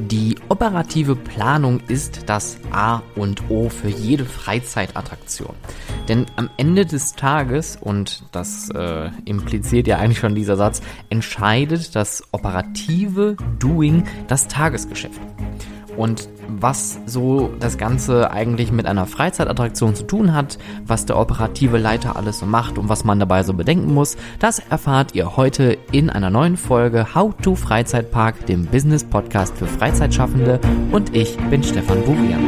Die operative Planung ist das A und O für jede Freizeitattraktion. Denn am Ende des Tages, und das äh, impliziert ja eigentlich schon dieser Satz, entscheidet das operative Doing das Tagesgeschäft. Und was so das Ganze eigentlich mit einer Freizeitattraktion zu tun hat, was der operative Leiter alles so macht und was man dabei so bedenken muss, das erfahrt ihr heute in einer neuen Folge How to Freizeitpark, dem Business Podcast für Freizeitschaffende und ich bin Stefan Burian.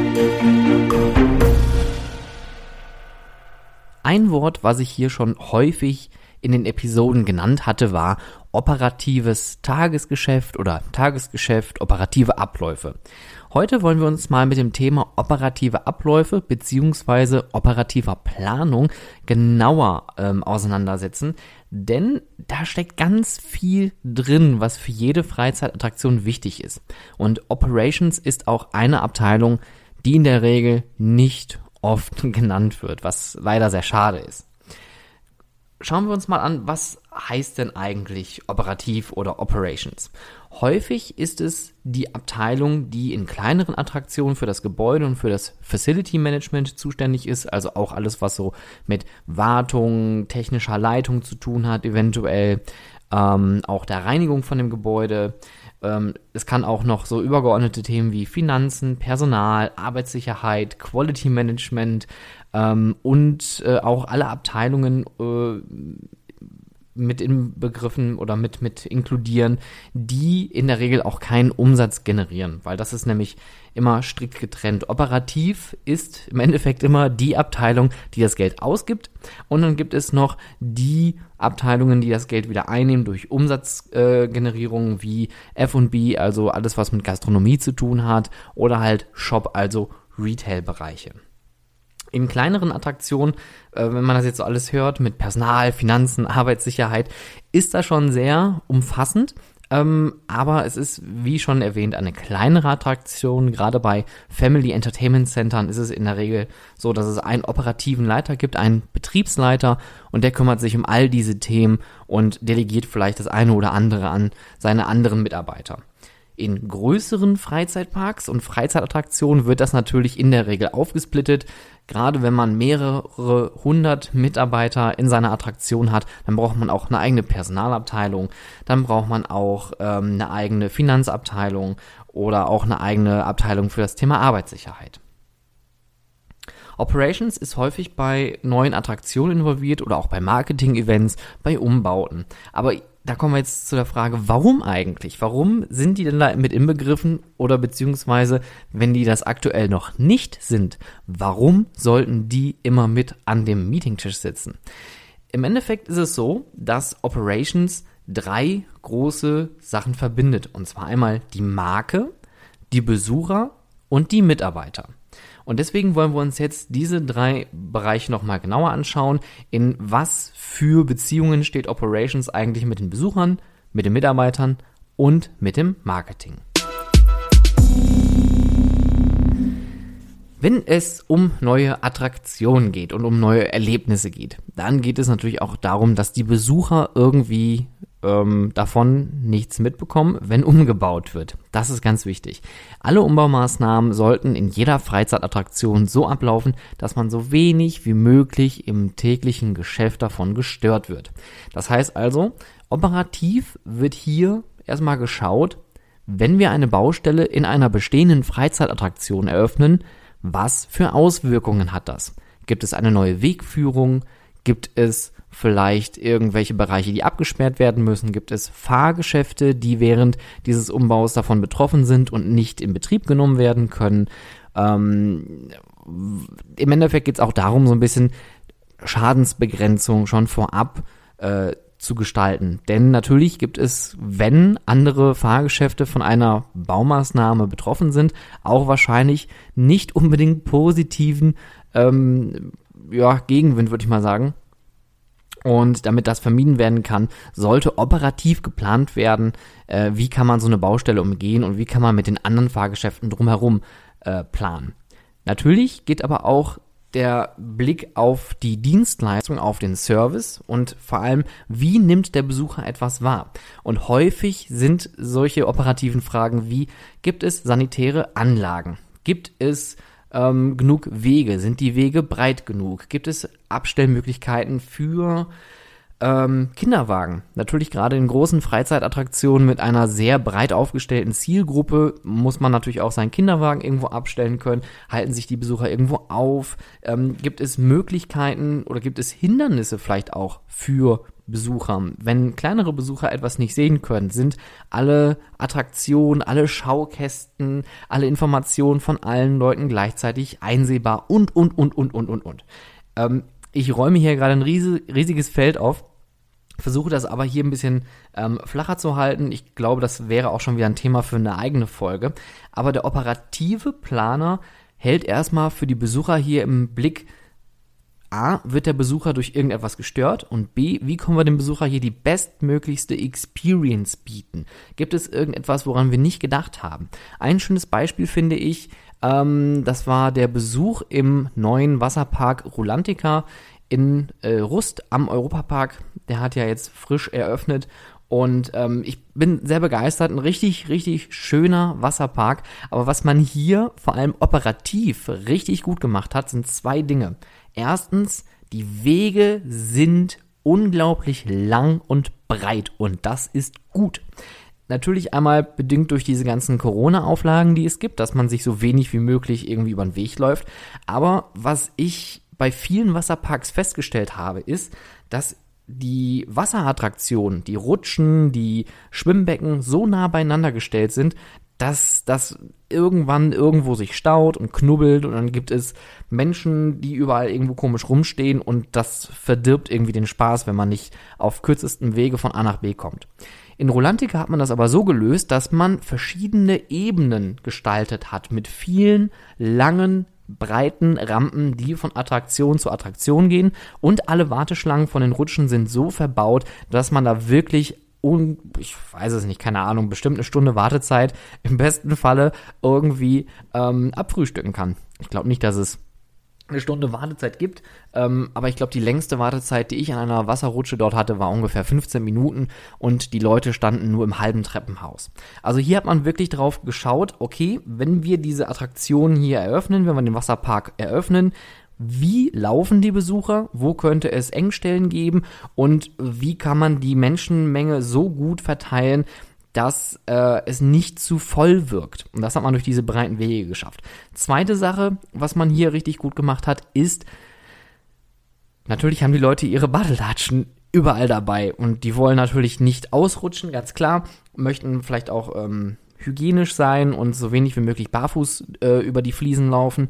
Ein Wort, was ich hier schon häufig in den Episoden genannt hatte, war operatives Tagesgeschäft oder Tagesgeschäft, operative Abläufe. Heute wollen wir uns mal mit dem Thema operative Abläufe beziehungsweise operativer Planung genauer ähm, auseinandersetzen, denn da steckt ganz viel drin, was für jede Freizeitattraktion wichtig ist. Und Operations ist auch eine Abteilung, die in der Regel nicht oft genannt wird, was leider sehr schade ist. Schauen wir uns mal an, was heißt denn eigentlich operativ oder Operations? Häufig ist es die Abteilung, die in kleineren Attraktionen für das Gebäude und für das Facility Management zuständig ist, also auch alles, was so mit Wartung, technischer Leitung zu tun hat, eventuell ähm, auch der Reinigung von dem Gebäude. Ähm, es kann auch noch so übergeordnete Themen wie Finanzen, Personal, Arbeitssicherheit, Quality Management ähm, und äh, auch alle Abteilungen äh, mit inbegriffen oder mit, mit inkludieren, die in der Regel auch keinen Umsatz generieren, weil das ist nämlich immer strikt getrennt. Operativ ist im Endeffekt immer die Abteilung, die das Geld ausgibt und dann gibt es noch die Abteilungen, die das Geld wieder einnehmen durch Umsatzgenerierung äh, wie F&B, also alles was mit Gastronomie zu tun hat oder halt Shop, also Retail-Bereiche. In kleineren Attraktionen, äh, wenn man das jetzt so alles hört, mit Personal, Finanzen, Arbeitssicherheit, ist das schon sehr umfassend. Ähm, aber es ist, wie schon erwähnt, eine kleinere Attraktion. Gerade bei Family Entertainment Centern ist es in der Regel so, dass es einen operativen Leiter gibt, einen Betriebsleiter, und der kümmert sich um all diese Themen und delegiert vielleicht das eine oder andere an seine anderen Mitarbeiter. In größeren Freizeitparks und Freizeitattraktionen wird das natürlich in der Regel aufgesplittet. Gerade wenn man mehrere hundert Mitarbeiter in seiner Attraktion hat, dann braucht man auch eine eigene Personalabteilung, dann braucht man auch ähm, eine eigene Finanzabteilung oder auch eine eigene Abteilung für das Thema Arbeitssicherheit. Operations ist häufig bei neuen Attraktionen involviert oder auch bei Marketing-Events, bei Umbauten. Aber da kommen wir jetzt zu der Frage, warum eigentlich? Warum sind die denn da mit inbegriffen oder beziehungsweise, wenn die das aktuell noch nicht sind, warum sollten die immer mit an dem Meetingtisch sitzen? Im Endeffekt ist es so, dass Operations drei große Sachen verbindet. Und zwar einmal die Marke, die Besucher und die Mitarbeiter. Und deswegen wollen wir uns jetzt diese drei Bereiche nochmal genauer anschauen. In was für Beziehungen steht Operations eigentlich mit den Besuchern, mit den Mitarbeitern und mit dem Marketing. Wenn es um neue Attraktionen geht und um neue Erlebnisse geht, dann geht es natürlich auch darum, dass die Besucher irgendwie ähm, davon nichts mitbekommen, wenn umgebaut wird. Das ist ganz wichtig. Alle Umbaumaßnahmen sollten in jeder Freizeitattraktion so ablaufen, dass man so wenig wie möglich im täglichen Geschäft davon gestört wird. Das heißt also, operativ wird hier erstmal geschaut, wenn wir eine Baustelle in einer bestehenden Freizeitattraktion eröffnen, was für Auswirkungen hat das? Gibt es eine neue Wegführung? Gibt es vielleicht irgendwelche Bereiche, die abgesperrt werden müssen? Gibt es Fahrgeschäfte, die während dieses Umbaus davon betroffen sind und nicht in Betrieb genommen werden können? Ähm, Im Endeffekt geht es auch darum, so ein bisschen Schadensbegrenzung schon vorab äh, zu gestalten. Denn natürlich gibt es, wenn andere Fahrgeschäfte von einer Baumaßnahme betroffen sind, auch wahrscheinlich nicht unbedingt positiven ähm, ja, Gegenwind, würde ich mal sagen. Und damit das vermieden werden kann, sollte operativ geplant werden, äh, wie kann man so eine Baustelle umgehen und wie kann man mit den anderen Fahrgeschäften drumherum äh, planen. Natürlich geht aber auch der Blick auf die Dienstleistung, auf den Service und vor allem, wie nimmt der Besucher etwas wahr? Und häufig sind solche operativen Fragen wie, gibt es sanitäre Anlagen? Gibt es ähm, genug Wege? Sind die Wege breit genug? Gibt es Abstellmöglichkeiten für ähm, Kinderwagen. Natürlich gerade in großen Freizeitattraktionen mit einer sehr breit aufgestellten Zielgruppe muss man natürlich auch seinen Kinderwagen irgendwo abstellen können. Halten sich die Besucher irgendwo auf? Ähm, gibt es Möglichkeiten oder gibt es Hindernisse vielleicht auch für Besucher? Wenn kleinere Besucher etwas nicht sehen können, sind alle Attraktionen, alle Schaukästen, alle Informationen von allen Leuten gleichzeitig einsehbar und, und, und, und, und, und, und. Ähm, ich räume hier gerade ein riesiges Feld auf versuche das aber hier ein bisschen ähm, flacher zu halten. Ich glaube, das wäre auch schon wieder ein Thema für eine eigene Folge. Aber der operative Planer hält erstmal für die Besucher hier im Blick, A, wird der Besucher durch irgendetwas gestört und B, wie können wir dem Besucher hier die bestmöglichste Experience bieten? Gibt es irgendetwas, woran wir nicht gedacht haben? Ein schönes Beispiel finde ich, ähm, das war der Besuch im neuen Wasserpark Rulantica in äh, Rust am Europapark. Der hat ja jetzt frisch eröffnet und ähm, ich bin sehr begeistert. Ein richtig, richtig schöner Wasserpark. Aber was man hier vor allem operativ richtig gut gemacht hat, sind zwei Dinge. Erstens, die Wege sind unglaublich lang und breit und das ist gut. Natürlich einmal bedingt durch diese ganzen Corona-Auflagen, die es gibt, dass man sich so wenig wie möglich irgendwie über den Weg läuft. Aber was ich bei vielen Wasserparks festgestellt habe, ist, dass die Wasserattraktionen, die Rutschen, die Schwimmbecken so nah beieinander gestellt sind, dass das irgendwann irgendwo sich staut und knubbelt und dann gibt es Menschen, die überall irgendwo komisch rumstehen und das verdirbt irgendwie den Spaß, wenn man nicht auf kürzestem Wege von A nach B kommt. In Rolantica hat man das aber so gelöst, dass man verschiedene Ebenen gestaltet hat mit vielen langen breiten Rampen, die von Attraktion zu Attraktion gehen und alle Warteschlangen von den Rutschen sind so verbaut, dass man da wirklich un, ich weiß es nicht, keine Ahnung, bestimmt eine Stunde Wartezeit im besten Falle irgendwie ähm, abfrühstücken kann. Ich glaube nicht, dass es eine Stunde Wartezeit gibt. Ähm, aber ich glaube, die längste Wartezeit, die ich an einer Wasserrutsche dort hatte, war ungefähr 15 Minuten und die Leute standen nur im halben Treppenhaus. Also hier hat man wirklich drauf geschaut, okay, wenn wir diese Attraktion hier eröffnen, wenn wir den Wasserpark eröffnen, wie laufen die Besucher, wo könnte es Engstellen geben und wie kann man die Menschenmenge so gut verteilen, dass äh, es nicht zu voll wirkt. Und das hat man durch diese breiten Wege geschafft. Zweite Sache, was man hier richtig gut gemacht hat, ist, natürlich haben die Leute ihre Badelatschen überall dabei und die wollen natürlich nicht ausrutschen, ganz klar, möchten vielleicht auch ähm, hygienisch sein und so wenig wie möglich barfuß äh, über die Fliesen laufen.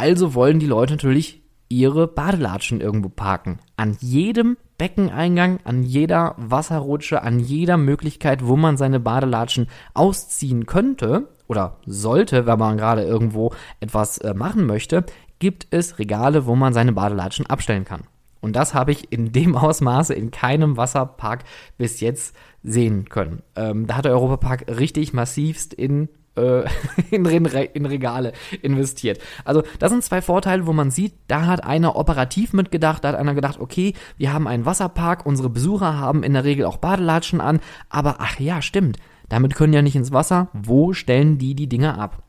Also wollen die Leute natürlich ihre Badelatschen irgendwo parken. An jedem Beckeneingang, an jeder Wasserrutsche, an jeder Möglichkeit, wo man seine Badelatschen ausziehen könnte oder sollte, wenn man gerade irgendwo etwas äh, machen möchte, gibt es Regale, wo man seine Badelatschen abstellen kann. Und das habe ich in dem Ausmaße in keinem Wasserpark bis jetzt sehen können. Ähm, da hat der Europapark richtig massivst in äh, in, in, Regale investiert. Also das sind zwei Vorteile, wo man sieht, da hat einer operativ mitgedacht, da hat einer gedacht, okay, wir haben einen Wasserpark, unsere Besucher haben in der Regel auch Badelatschen an, aber ach ja, stimmt, damit können ja nicht ins Wasser, wo stellen die die Dinge ab?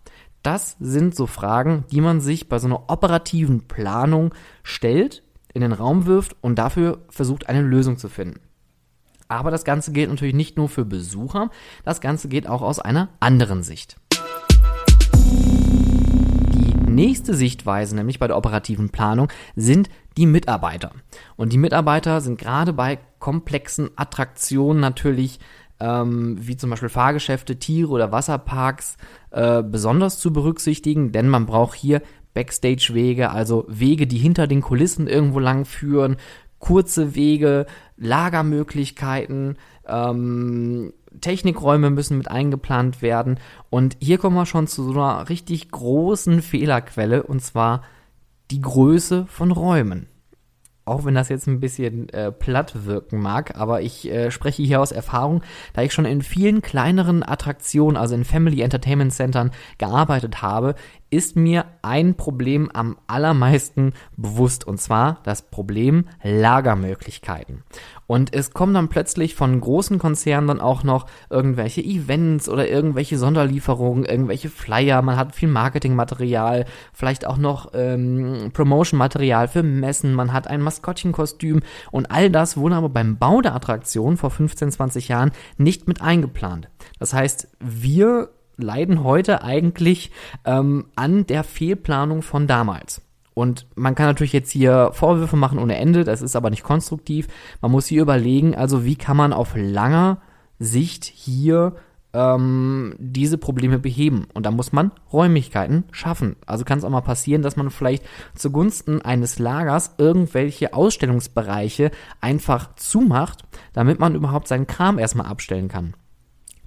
Das sind so Fragen, die man sich bei so einer operativen Planung stellt, in den Raum wirft und dafür versucht, eine Lösung zu finden. Aber das Ganze gilt natürlich nicht nur für Besucher, das Ganze geht auch aus einer anderen Sicht. Die nächste Sichtweise, nämlich bei der operativen Planung, sind die Mitarbeiter. Und die Mitarbeiter sind gerade bei komplexen Attraktionen natürlich ähm, wie zum Beispiel Fahrgeschäfte, Tiere oder Wasserparks äh, besonders zu berücksichtigen, denn man braucht hier Backstage-Wege, also Wege, die hinter den Kulissen irgendwo lang führen, kurze Wege, Lagermöglichkeiten, ähm, Technikräume müssen mit eingeplant werden. Und hier kommen wir schon zu so einer richtig großen Fehlerquelle, und zwar die Größe von Räumen. Auch wenn das jetzt ein bisschen äh, platt wirken mag, aber ich äh, spreche hier aus Erfahrung, da ich schon in vielen kleineren Attraktionen, also in Family Entertainment Centern gearbeitet habe, ist mir ein Problem am allermeisten bewusst und zwar das Problem Lagermöglichkeiten. Und es kommen dann plötzlich von großen Konzernen dann auch noch irgendwelche Events oder irgendwelche Sonderlieferungen, irgendwelche Flyer, man hat viel Marketingmaterial, vielleicht auch noch ähm, Promotion-Material für Messen, man hat ein Maskottchenkostüm und all das wurde aber beim Bau der Attraktion vor 15, 20 Jahren nicht mit eingeplant. Das heißt, wir leiden heute eigentlich ähm, an der Fehlplanung von damals. Und man kann natürlich jetzt hier Vorwürfe machen ohne Ende, das ist aber nicht konstruktiv. Man muss hier überlegen, also wie kann man auf langer Sicht hier ähm, diese Probleme beheben. Und da muss man Räumlichkeiten schaffen. Also kann es auch mal passieren, dass man vielleicht zugunsten eines Lagers irgendwelche Ausstellungsbereiche einfach zumacht, damit man überhaupt seinen Kram erstmal abstellen kann.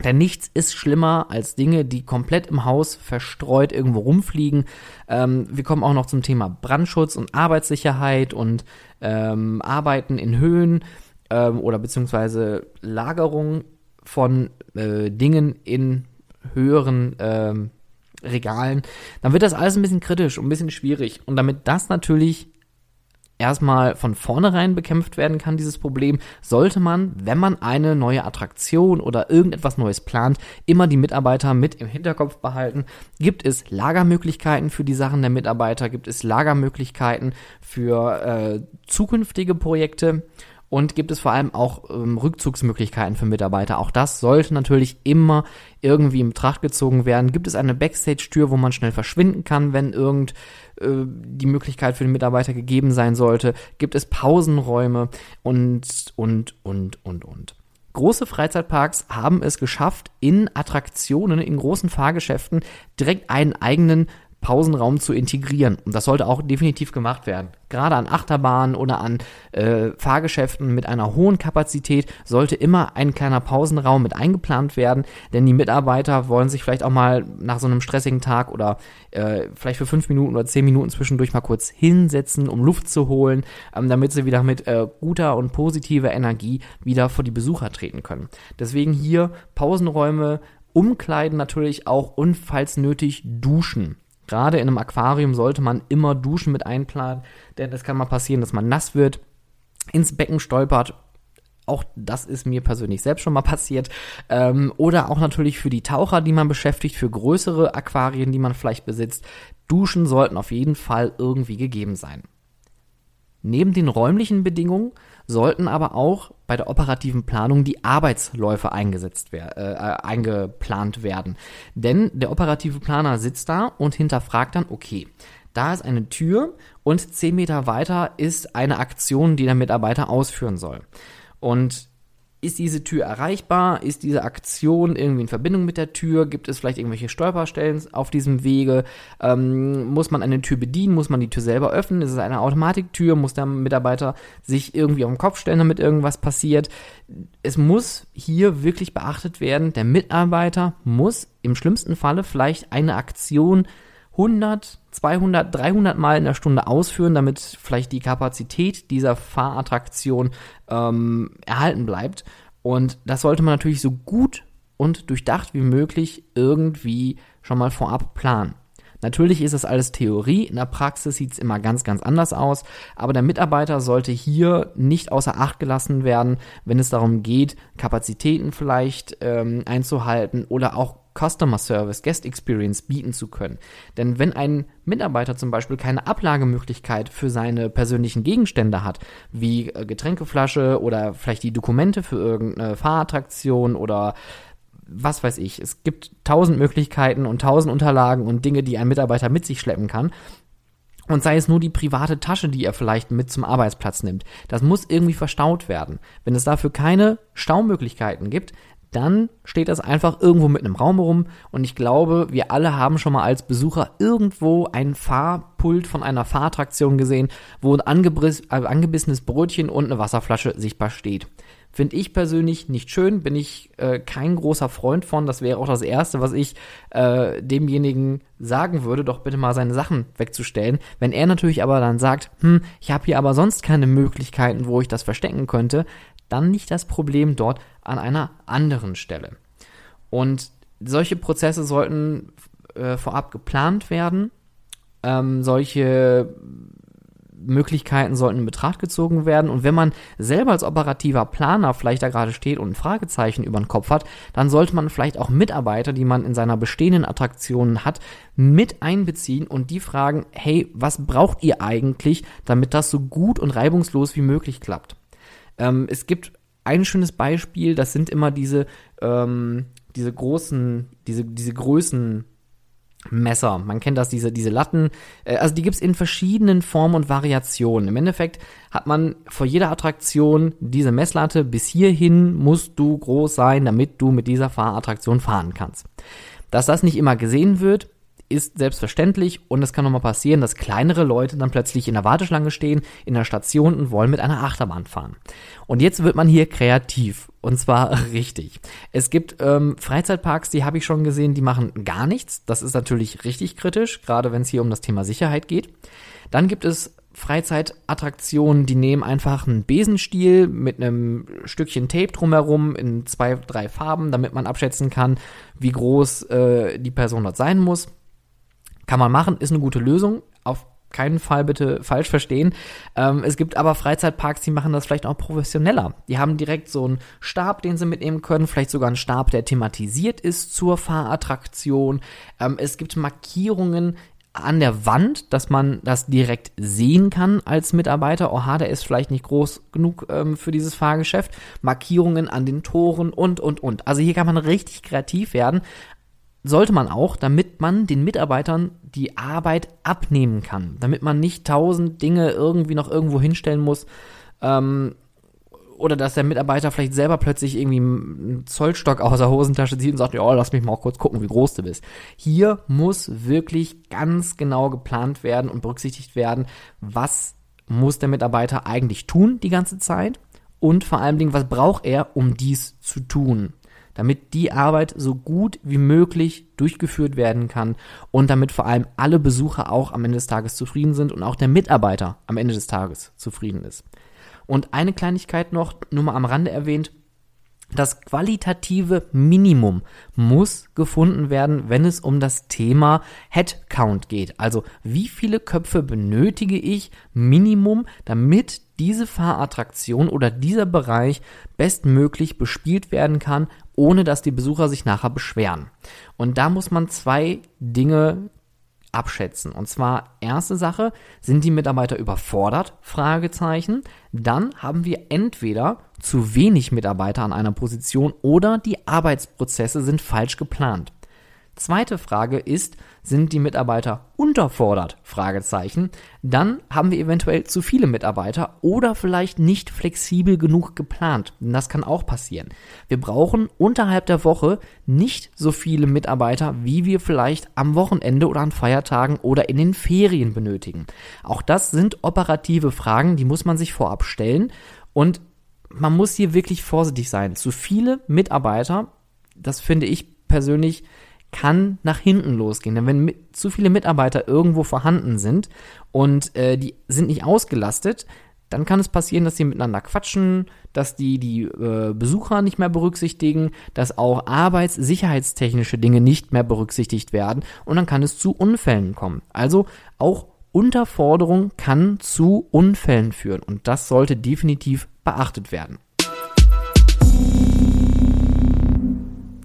Denn nichts ist schlimmer als Dinge, die komplett im Haus verstreut irgendwo rumfliegen. Ähm, wir kommen auch noch zum Thema Brandschutz und Arbeitssicherheit und ähm, Arbeiten in Höhen ähm, oder beziehungsweise Lagerung von äh, Dingen in höheren ähm, Regalen. Dann wird das alles ein bisschen kritisch und ein bisschen schwierig. Und damit das natürlich erstmal von vornherein bekämpft werden kann, dieses Problem, sollte man, wenn man eine neue Attraktion oder irgendetwas Neues plant, immer die Mitarbeiter mit im Hinterkopf behalten. Gibt es Lagermöglichkeiten für die Sachen der Mitarbeiter? Gibt es Lagermöglichkeiten für äh, zukünftige Projekte? Und gibt es vor allem auch ähm, Rückzugsmöglichkeiten für Mitarbeiter. Auch das sollte natürlich immer irgendwie in Betracht gezogen werden. Gibt es eine Backstage-Tür, wo man schnell verschwinden kann, wenn irgend äh, die Möglichkeit für den Mitarbeiter gegeben sein sollte? Gibt es Pausenräume und, und, und, und, und. Große Freizeitparks haben es geschafft, in Attraktionen, in großen Fahrgeschäften direkt einen eigenen Pausenraum zu integrieren. Und das sollte auch definitiv gemacht werden. Gerade an Achterbahnen oder an äh, Fahrgeschäften mit einer hohen Kapazität sollte immer ein kleiner Pausenraum mit eingeplant werden, denn die Mitarbeiter wollen sich vielleicht auch mal nach so einem stressigen Tag oder äh, vielleicht für fünf Minuten oder zehn Minuten zwischendurch mal kurz hinsetzen, um Luft zu holen, ähm, damit sie wieder mit äh, guter und positiver Energie wieder vor die Besucher treten können. Deswegen hier Pausenräume, Umkleiden natürlich auch und falls nötig duschen. Gerade in einem Aquarium sollte man immer Duschen mit einplanen, denn es kann mal passieren, dass man nass wird, ins Becken stolpert. Auch das ist mir persönlich selbst schon mal passiert. Ähm, oder auch natürlich für die Taucher, die man beschäftigt, für größere Aquarien, die man vielleicht besitzt. Duschen sollten auf jeden Fall irgendwie gegeben sein. Neben den räumlichen Bedingungen sollten aber auch bei der operativen Planung die Arbeitsläufe eingesetzt wer äh, äh, eingeplant werden. Denn der operative Planer sitzt da und hinterfragt dann, okay, da ist eine Tür und zehn Meter weiter ist eine Aktion, die der Mitarbeiter ausführen soll. Und ist diese Tür erreichbar? Ist diese Aktion irgendwie in Verbindung mit der Tür? Gibt es vielleicht irgendwelche Stolperstellen auf diesem Wege? Ähm, muss man eine Tür bedienen? Muss man die Tür selber öffnen? Ist es eine Automatiktür? Muss der Mitarbeiter sich irgendwie auf den Kopf stellen, damit irgendwas passiert? Es muss hier wirklich beachtet werden, der Mitarbeiter muss im schlimmsten Falle vielleicht eine Aktion 100, 200, 300 Mal in der Stunde ausführen, damit vielleicht die Kapazität dieser Fahrattraktion ähm, erhalten bleibt. Und das sollte man natürlich so gut und durchdacht wie möglich irgendwie schon mal vorab planen. Natürlich ist das alles Theorie, in der Praxis sieht es immer ganz, ganz anders aus, aber der Mitarbeiter sollte hier nicht außer Acht gelassen werden, wenn es darum geht, Kapazitäten vielleicht ähm, einzuhalten oder auch Customer Service, Guest Experience bieten zu können. Denn wenn ein Mitarbeiter zum Beispiel keine Ablagemöglichkeit für seine persönlichen Gegenstände hat, wie äh, Getränkeflasche oder vielleicht die Dokumente für irgendeine Fahrattraktion oder was weiß ich. Es gibt tausend Möglichkeiten und tausend Unterlagen und Dinge, die ein Mitarbeiter mit sich schleppen kann. Und sei es nur die private Tasche, die er vielleicht mit zum Arbeitsplatz nimmt. Das muss irgendwie verstaut werden. Wenn es dafür keine Staumöglichkeiten gibt, dann steht das einfach irgendwo mit einem Raum rum und ich glaube, wir alle haben schon mal als Besucher irgendwo ein Fahrpult von einer Fahrattraktion gesehen, wo ein äh, angebissenes Brötchen und eine Wasserflasche sichtbar steht. Finde ich persönlich nicht schön, bin ich äh, kein großer Freund von. Das wäre auch das Erste, was ich äh, demjenigen sagen würde, doch bitte mal seine Sachen wegzustellen. Wenn er natürlich aber dann sagt, hm, ich habe hier aber sonst keine Möglichkeiten, wo ich das verstecken könnte, dann nicht das Problem dort an einer anderen Stelle. Und solche Prozesse sollten äh, vorab geplant werden Ähm, solche Möglichkeiten sollten in Betracht gezogen werden. Und wenn man selber als operativer Planer vielleicht da gerade steht und ein Fragezeichen über den Kopf hat, dann sollte man vielleicht auch Mitarbeiter, die man in seiner bestehenden Attraktion hat, mit einbeziehen und die fragen, hey, was braucht ihr eigentlich, damit das so gut und reibungslos wie möglich klappt? Ähm, es gibt ein schönes Beispiel, das sind immer diese, ähm, diese großen, diese, diese Größen, Messer. Man kennt das, diese, diese Latten. Äh, also die gibt's in verschiedenen Formen und Variationen. Im Endeffekt hat man vor jeder Attraktion diese Messlatte. Bis hierhin musst du groß sein, damit du mit dieser Fahrattraktion fahren kannst. Dass das nicht immer gesehen wird, ist selbstverständlich und es kann nochmal passieren, dass kleinere Leute dann plötzlich in der Warteschlange stehen, in der Station und wollen mit einer Achterbahn fahren. Und jetzt wird man hier kreativ und zwar richtig. Es gibt ähm, Freizeitparks, die habe ich schon gesehen, die machen gar nichts. Das ist natürlich richtig kritisch, gerade wenn es hier um das Thema Sicherheit geht. Dann gibt es Freizeitattraktionen, die nehmen einfach einen Besenstiel mit einem Stückchen Tape drumherum in zwei, drei Farben, damit man abschätzen kann, wie groß äh, die Person dort sein muss. Kann man machen, ist eine gute Lösung. Auf keinen Fall bitte falsch verstehen. Ähm, es gibt aber Freizeitparks, die machen das vielleicht auch professioneller. Die haben direkt so einen Stab, den sie mitnehmen können, vielleicht sogar einen Stab, der thematisiert ist zur Fahrattraktion. Ähm, es gibt Markierungen an der Wand, dass man das direkt sehen kann als Mitarbeiter. Oha, der ist vielleicht nicht groß genug ähm, für dieses Fahrgeschäft. Markierungen an den Toren und, und, und. Also hier kann man richtig kreativ werden sollte man auch, damit man den Mitarbeitern die Arbeit abnehmen kann, damit man nicht tausend Dinge irgendwie noch irgendwo hinstellen muss ähm, oder dass der Mitarbeiter vielleicht selber plötzlich irgendwie einen Zollstock aus der Hosentasche zieht und sagt, ja, lass mich mal kurz gucken, wie groß du bist. Hier muss wirklich ganz genau geplant werden und berücksichtigt werden, was muss der Mitarbeiter eigentlich tun die ganze Zeit und vor allen Dingen, was braucht er, um dies zu tun damit die Arbeit so gut wie möglich durchgeführt werden kann und damit vor allem alle Besucher auch am Ende des Tages zufrieden sind und auch der Mitarbeiter am Ende des Tages zufrieden ist. Und eine Kleinigkeit noch, nur mal am Rande erwähnt, das qualitative Minimum muss gefunden werden, wenn es um das Thema Headcount geht. Also wie viele Köpfe benötige ich Minimum, damit diese Fahrattraktion oder dieser Bereich bestmöglich bespielt werden kann, ohne dass die Besucher sich nachher beschweren. Und da muss man zwei Dinge abschätzen. Und zwar erste Sache, sind die Mitarbeiter überfordert? Fragezeichen. Dann haben wir entweder zu wenig Mitarbeiter an einer Position oder die Arbeitsprozesse sind falsch geplant. Zweite Frage ist, sind die Mitarbeiter unterfordert? Fragezeichen. Dann haben wir eventuell zu viele Mitarbeiter oder vielleicht nicht flexibel genug geplant. Das kann auch passieren. Wir brauchen unterhalb der Woche nicht so viele Mitarbeiter, wie wir vielleicht am Wochenende oder an Feiertagen oder in den Ferien benötigen. Auch das sind operative Fragen, die muss man sich vorab stellen und man muss hier wirklich vorsichtig sein. Zu viele Mitarbeiter, das finde ich persönlich kann nach hinten losgehen. Denn wenn mit, zu viele Mitarbeiter irgendwo vorhanden sind und äh, die sind nicht ausgelastet, dann kann es passieren, dass sie miteinander quatschen, dass die die äh, Besucher nicht mehr berücksichtigen, dass auch arbeitssicherheitstechnische Dinge nicht mehr berücksichtigt werden und dann kann es zu Unfällen kommen. Also auch Unterforderung kann zu Unfällen führen und das sollte definitiv beachtet werden.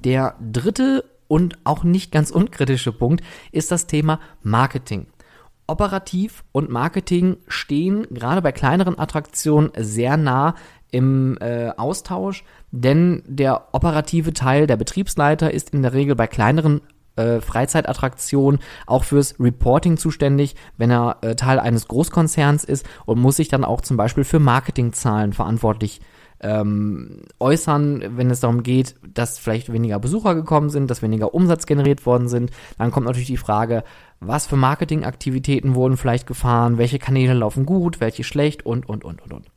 Der dritte und auch nicht ganz unkritische Punkt ist das Thema Marketing. Operativ und Marketing stehen gerade bei kleineren Attraktionen sehr nah im äh, Austausch, denn der operative Teil, der Betriebsleiter, ist in der Regel bei kleineren äh, Freizeitattraktionen auch fürs Reporting zuständig, wenn er äh, Teil eines Großkonzerns ist und muss sich dann auch zum Beispiel für Marketingzahlen verantwortlich ähm, äußern, wenn es darum geht, dass vielleicht weniger Besucher gekommen sind, dass weniger Umsatz generiert worden sind. Dann kommt natürlich die Frage, was für Marketingaktivitäten wurden vielleicht gefahren, welche Kanäle laufen gut, welche schlecht und, und, und, und, und.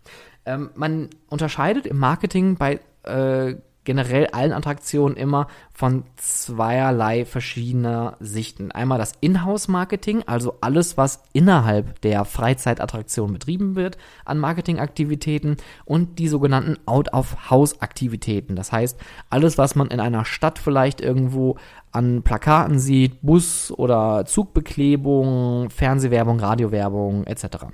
Ähm, man unterscheidet im Marketing bei äh, generell allen Attraktionen immer von zweierlei verschiedener Sichten. Einmal das Inhouse-Marketing, also alles, was innerhalb der Freizeitattraktion betrieben wird an Marketingaktivitäten und die sogenannten Out-of-House-Aktivitäten. Das heißt, alles, was man in einer Stadt vielleicht irgendwo an Plakaten sieht, Bus- oder Zugbeklebung, Fernsehwerbung, Radiowerbung etc.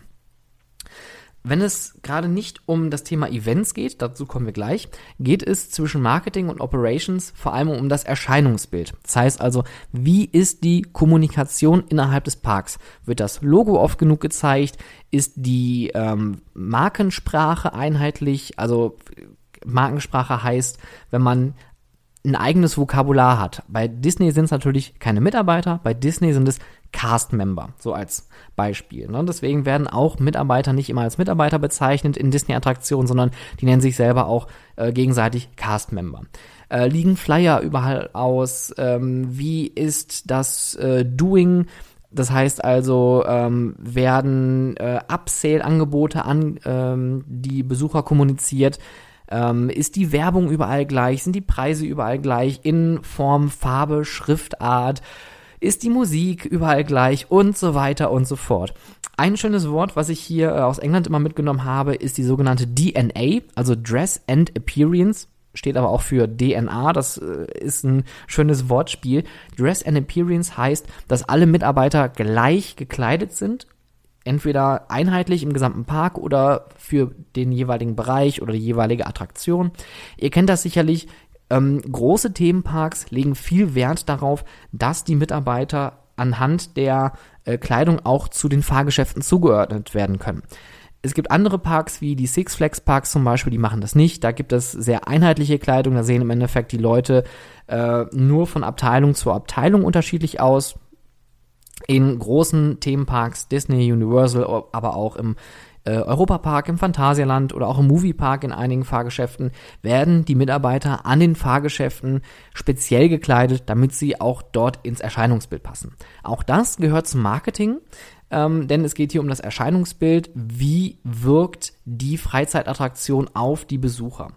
Wenn es gerade nicht um das Thema Events geht, dazu kommen wir gleich, geht es zwischen Marketing und Operations vor allem um das Erscheinungsbild. Das heißt also, wie ist die Kommunikation innerhalb des Parks? Wird das Logo oft genug gezeigt? Ist die ähm, Markensprache einheitlich? Also Markensprache heißt, wenn man ein eigenes Vokabular hat. Bei Disney sind es natürlich keine Mitarbeiter, bei Disney sind es Cast-Member, so als Beispiel. Ne? Deswegen werden auch Mitarbeiter nicht immer als Mitarbeiter bezeichnet in Disney-Attraktionen, sondern die nennen sich selber auch äh, gegenseitig Cast-Member. Äh, liegen Flyer überall aus? Ähm, wie ist das äh, Doing? Das heißt also, ähm, werden äh, Upsale-Angebote an ähm, die Besucher kommuniziert? Ähm, ist die Werbung überall gleich? Sind die Preise überall gleich in Form, Farbe, Schriftart? Ist die Musik überall gleich und so weiter und so fort. Ein schönes Wort, was ich hier äh, aus England immer mitgenommen habe, ist die sogenannte DNA, also Dress and Appearance steht aber auch für DNA, das äh, ist ein schönes Wortspiel. Dress and Appearance heißt, dass alle Mitarbeiter gleich gekleidet sind entweder einheitlich im gesamten Park oder für den jeweiligen Bereich oder die jeweilige Attraktion. Ihr kennt das sicherlich. Ähm, große Themenparks legen viel Wert darauf, dass die Mitarbeiter anhand der äh, Kleidung auch zu den Fahrgeschäften zugeordnet werden können. Es gibt andere Parks wie die Six Flags Parks zum Beispiel, die machen das nicht. Da gibt es sehr einheitliche Kleidung. Da sehen im Endeffekt die Leute äh, nur von Abteilung zu Abteilung unterschiedlich aus in großen Themenparks, Disney, Universal, aber auch im äh, Europapark, im Phantasialand oder auch im Moviepark in einigen Fahrgeschäften werden die Mitarbeiter an den Fahrgeschäften speziell gekleidet, damit sie auch dort ins Erscheinungsbild passen. Auch das gehört zum Marketing. Ähm, denn es geht hier um das Erscheinungsbild. Wie wirkt die Freizeitattraktion auf die Besucher?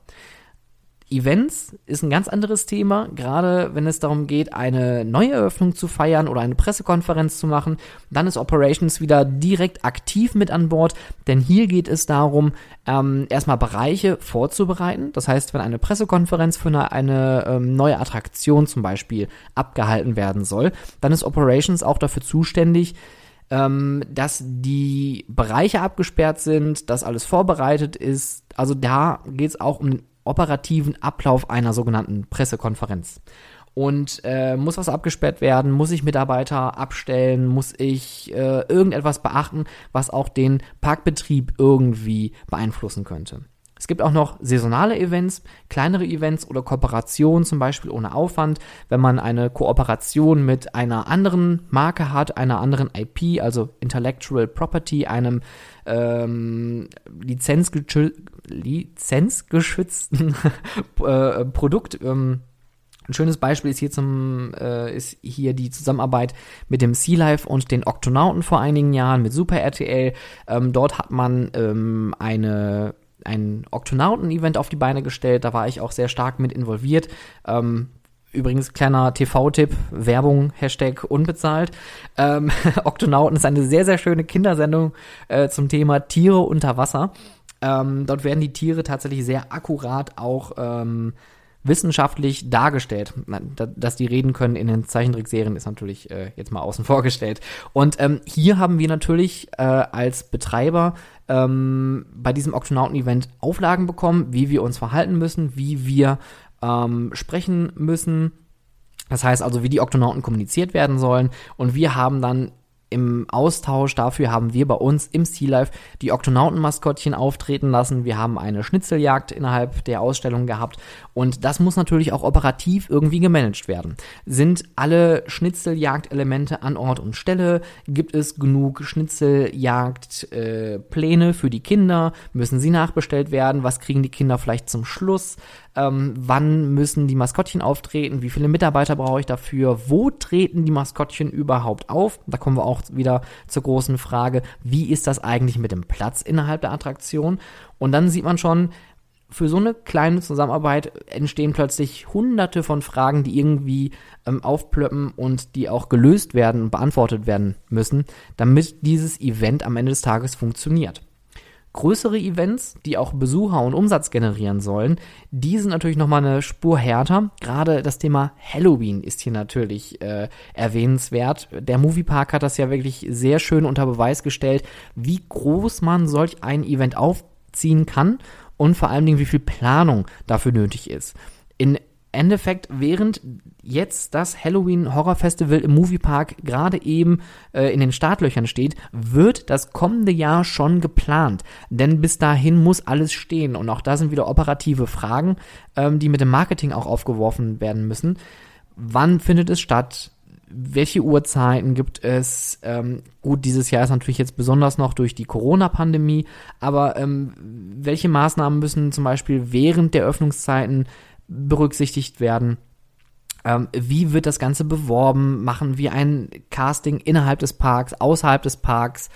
Events ist ein ganz anderes Thema, gerade wenn es darum geht, eine Neueröffnung zu feiern oder eine Pressekonferenz zu machen. Dann ist Operations wieder direkt aktiv mit an Bord, denn hier geht es darum, ähm, erstmal Bereiche vorzubereiten. Das heißt, wenn eine Pressekonferenz für eine, eine ähm, neue Attraktion zum Beispiel abgehalten werden soll, dann ist Operations auch dafür zuständig, ähm, dass die Bereiche abgesperrt sind, dass alles vorbereitet ist. Also da geht es auch um den operativen Ablauf einer sogenannten Pressekonferenz. Und äh, muss was abgesperrt werden? Muss ich Mitarbeiter abstellen? Muss ich äh, irgendetwas beachten, was auch den Parkbetrieb irgendwie beeinflussen könnte? Es gibt auch noch saisonale Events, kleinere Events oder Kooperationen, zum Beispiel ohne Aufwand. Wenn man eine Kooperation mit einer anderen Marke hat, einer anderen IP, also Intellectual Property, einem ähm, lizenzgeschützten äh, Produkt. Ähm, ein schönes Beispiel ist hier zum äh, ist hier die Zusammenarbeit mit dem Sea Life und den Oktonauten vor einigen Jahren mit Super RTL. Ähm, dort hat man ähm, eine ein Oktonauten-Event auf die Beine gestellt. Da war ich auch sehr stark mit involviert. Ähm, Übrigens, kleiner TV-Tipp, Werbung, Hashtag unbezahlt. Ähm, Oktonauten ist eine sehr, sehr schöne Kindersendung äh, zum Thema Tiere unter Wasser. Ähm, dort werden die Tiere tatsächlich sehr akkurat auch ähm, wissenschaftlich dargestellt. Dass die reden können in den Zeichentrickserien ist natürlich äh, jetzt mal außen vor gestellt. Und ähm, hier haben wir natürlich äh, als Betreiber ähm, bei diesem Oktonauten-Event Auflagen bekommen, wie wir uns verhalten müssen, wie wir ähm, sprechen müssen. Das heißt also, wie die Oktonauten kommuniziert werden sollen. Und wir haben dann im Austausch dafür haben wir bei uns im Sea Life die Oktonauten-Maskottchen auftreten lassen. Wir haben eine Schnitzeljagd innerhalb der Ausstellung gehabt und das muss natürlich auch operativ irgendwie gemanagt werden. Sind alle Schnitzeljagd-Elemente an Ort und Stelle? Gibt es genug Schnitzeljagd-Pläne für die Kinder? Müssen sie nachbestellt werden? Was kriegen die Kinder vielleicht zum Schluss? Ähm, wann müssen die Maskottchen auftreten, wie viele Mitarbeiter brauche ich dafür, wo treten die Maskottchen überhaupt auf. Da kommen wir auch wieder zur großen Frage, wie ist das eigentlich mit dem Platz innerhalb der Attraktion? Und dann sieht man schon, für so eine kleine Zusammenarbeit entstehen plötzlich hunderte von Fragen, die irgendwie ähm, aufplöppen und die auch gelöst werden und beantwortet werden müssen, damit dieses Event am Ende des Tages funktioniert. Größere Events, die auch Besucher und Umsatz generieren sollen, die sind natürlich nochmal eine Spur härter. Gerade das Thema Halloween ist hier natürlich äh, erwähnenswert. Der Moviepark hat das ja wirklich sehr schön unter Beweis gestellt, wie groß man solch ein Event aufziehen kann und vor allen Dingen, wie viel Planung dafür nötig ist. In Endeffekt, während jetzt das Halloween Horror Festival im Moviepark gerade eben äh, in den Startlöchern steht, wird das kommende Jahr schon geplant. Denn bis dahin muss alles stehen. Und auch da sind wieder operative Fragen, ähm, die mit dem Marketing auch aufgeworfen werden müssen. Wann findet es statt? Welche Uhrzeiten gibt es? Ähm, gut, dieses Jahr ist natürlich jetzt besonders noch durch die Corona-Pandemie, aber ähm, welche Maßnahmen müssen zum Beispiel während der Öffnungszeiten berücksichtigt werden. Ähm, wie wird das Ganze beworben? Machen wir ein Casting innerhalb des Parks, außerhalb des Parks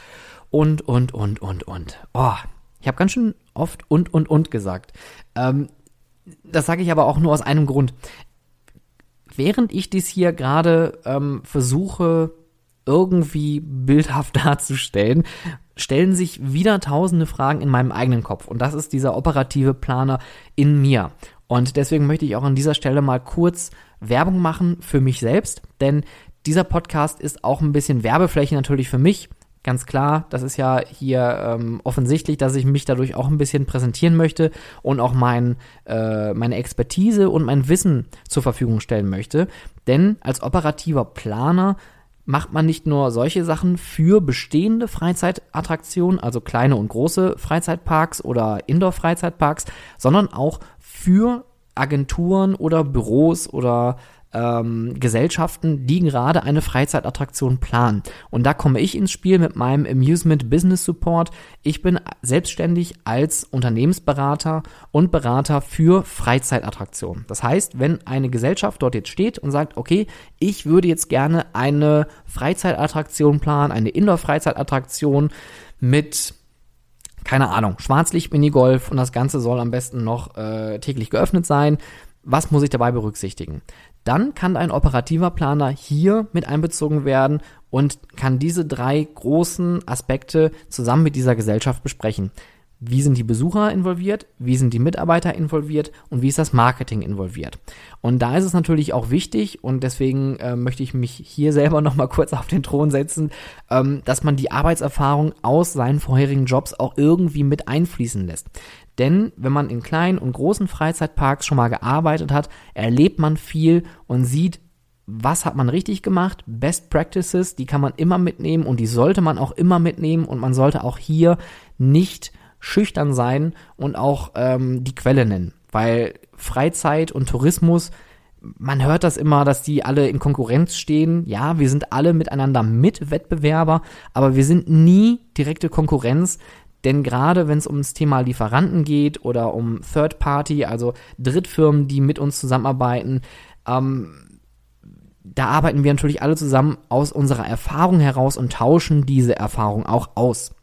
und, und, und, und, und. Oh, ich habe ganz schön oft und, und, und gesagt. Ähm, das sage ich aber auch nur aus einem Grund. Während ich dies hier gerade ähm, versuche, irgendwie bildhaft darzustellen, stellen sich wieder tausende Fragen in meinem eigenen Kopf. Und das ist dieser operative Planer in mir. Und deswegen möchte ich auch an dieser Stelle mal kurz Werbung machen für mich selbst, denn dieser Podcast ist auch ein bisschen Werbefläche natürlich für mich. Ganz klar, das ist ja hier ähm, offensichtlich, dass ich mich dadurch auch ein bisschen präsentieren möchte und auch mein, äh, meine Expertise und mein Wissen zur Verfügung stellen möchte. Denn als operativer Planer macht man nicht nur solche Sachen für bestehende Freizeitattraktionen, also kleine und große Freizeitparks oder Indoor-Freizeitparks, sondern auch für Agenturen oder Büros oder ähm, Gesellschaften, die gerade eine Freizeitattraktion planen. Und da komme ich ins Spiel mit meinem Amusement Business Support. Ich bin selbstständig als Unternehmensberater und Berater für Freizeitattraktionen. Das heißt, wenn eine Gesellschaft dort jetzt steht und sagt, okay, ich würde jetzt gerne eine Freizeitattraktion planen, eine Indoor-Freizeitattraktion mit keine Ahnung, Schwarzlicht-Minigolf und das Ganze soll am besten noch äh, täglich geöffnet sein. Was muss ich dabei berücksichtigen? Dann kann ein operativer Planer hier mit einbezogen werden und kann diese drei großen Aspekte zusammen mit dieser Gesellschaft besprechen. Wie sind die Besucher involviert? Wie sind die Mitarbeiter involviert? Und wie ist das Marketing involviert? Und da ist es natürlich auch wichtig, und deswegen äh, möchte ich mich hier selber nochmal kurz auf den Thron setzen, ähm, dass man die Arbeitserfahrung aus seinen vorherigen Jobs auch irgendwie mit einfließen lässt. Denn wenn man in kleinen und großen Freizeitparks schon mal gearbeitet hat, erlebt man viel und sieht, was hat man richtig gemacht, Best Practices, die kann man immer mitnehmen und die sollte man auch immer mitnehmen und man sollte auch hier nicht schüchtern sein und auch ähm, die Quelle nennen. Weil Freizeit und Tourismus, man hört das immer, dass die alle in Konkurrenz stehen. Ja, wir sind alle miteinander Mitwettbewerber, aber wir sind nie direkte Konkurrenz. Denn gerade wenn es ums Thema Lieferanten geht oder um Third Party, also Drittfirmen, die mit uns zusammenarbeiten, ähm, da arbeiten wir natürlich alle zusammen aus unserer Erfahrung heraus und tauschen diese Erfahrung auch aus.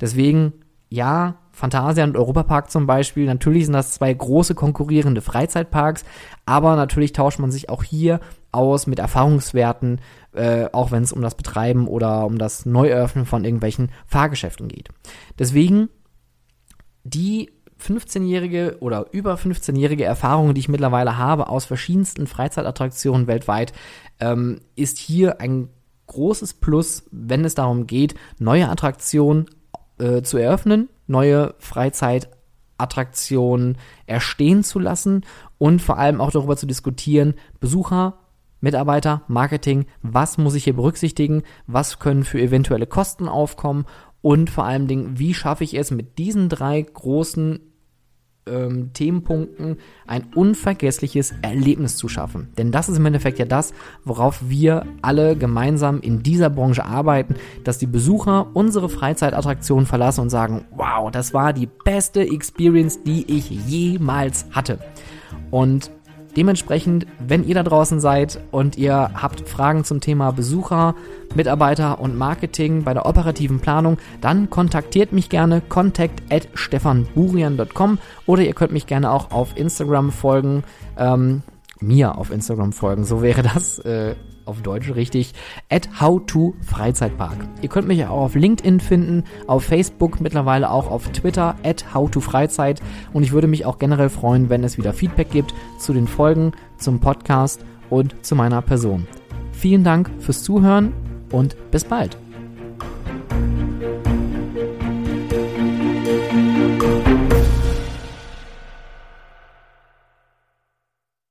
Deswegen, ja, Fantasia und Europapark zum Beispiel, natürlich sind das zwei große konkurrierende Freizeitparks, aber natürlich tauscht man sich auch hier aus mit Erfahrungswerten, äh, auch wenn es um das Betreiben oder um das Neueröffnen von irgendwelchen Fahrgeschäften geht. Deswegen die 15-jährige oder über 15-jährige Erfahrung, die ich mittlerweile habe aus verschiedensten Freizeitattraktionen weltweit, ähm, ist hier ein großes Plus, wenn es darum geht, neue Attraktionen äh, zu eröffnen, neue Freizeitattraktionen erstehen zu lassen und vor allem auch darüber zu diskutieren, Besucher, Mitarbeiter, Marketing, was muss ich hier berücksichtigen, was können für eventuelle Kosten aufkommen und vor allem Dingen, wie schaffe ich es mit diesen drei großen ähm, Themenpunkten ein unvergessliches Erlebnis zu schaffen. Denn das ist im Endeffekt ja das, worauf wir alle gemeinsam in dieser Branche arbeiten, dass die Besucher unsere Freizeitattraktion verlassen und sagen, wow, das war die beste Experience, die ich jemals hatte. Und Dementsprechend, wenn ihr da draußen seid und ihr habt Fragen zum Thema Besucher, Mitarbeiter und Marketing bei der operativen Planung, dann kontaktiert mich gerne contact at stefanburian.com oder ihr könnt mich gerne auch auf Instagram folgen, ähm, mir auf Instagram folgen, so wäre das. Äh, auf Deutsch richtig, at howtofreizeitpark. Ihr könnt mich auch auf LinkedIn finden, auf Facebook, mittlerweile auch auf Twitter, at howtofreizeit. Und ich würde mich auch generell freuen, wenn es wieder Feedback gibt zu den Folgen, zum Podcast und zu meiner Person. Vielen Dank fürs Zuhören und bis bald.